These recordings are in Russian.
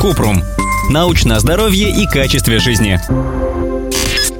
Купрум. Научное здоровье и качестве жизни.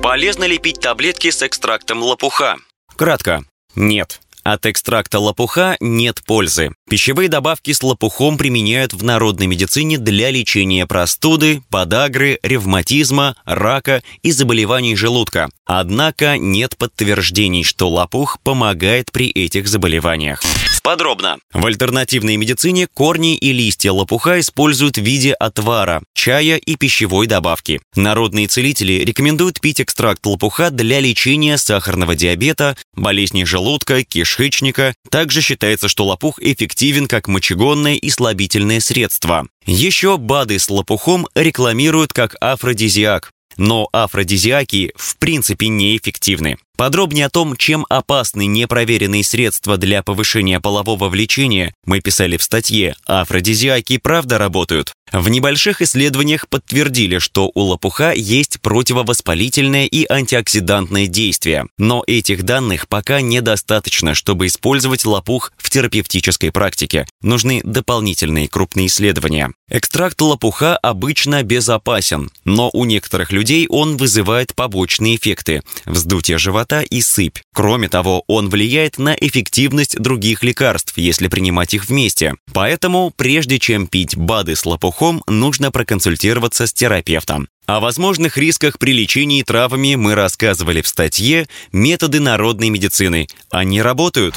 Полезно ли пить таблетки с экстрактом лопуха? Кратко. Нет. От экстракта лопуха нет пользы. Пищевые добавки с лопухом применяют в народной медицине для лечения простуды, подагры, ревматизма, рака и заболеваний желудка. Однако нет подтверждений, что лопух помогает при этих заболеваниях. Подробно. В альтернативной медицине корни и листья лопуха используют в виде отвара, чая и пищевой добавки. Народные целители рекомендуют пить экстракт лопуха для лечения сахарного диабета, болезней желудка, кишечника. Также считается, что лопух эффективен как мочегонное и слабительное средство. Еще БАДы с лопухом рекламируют как афродизиак. Но афродизиаки в принципе неэффективны. Подробнее о том, чем опасны непроверенные средства для повышения полового влечения, мы писали в статье «Афродизиаки правда работают?». В небольших исследованиях подтвердили, что у лопуха есть противовоспалительное и антиоксидантное действие. Но этих данных пока недостаточно, чтобы использовать лопух в терапевтической практике. Нужны дополнительные крупные исследования. Экстракт лопуха обычно безопасен, но у некоторых людей он вызывает побочные эффекты – вздутие живота и сыпь. Кроме того, он влияет на эффективность других лекарств, если принимать их вместе. Поэтому, прежде чем пить БАДы с лопухом, нужно проконсультироваться с терапевтом. О возможных рисках при лечении травами мы рассказывали в статье «Методы народной медицины». Они работают.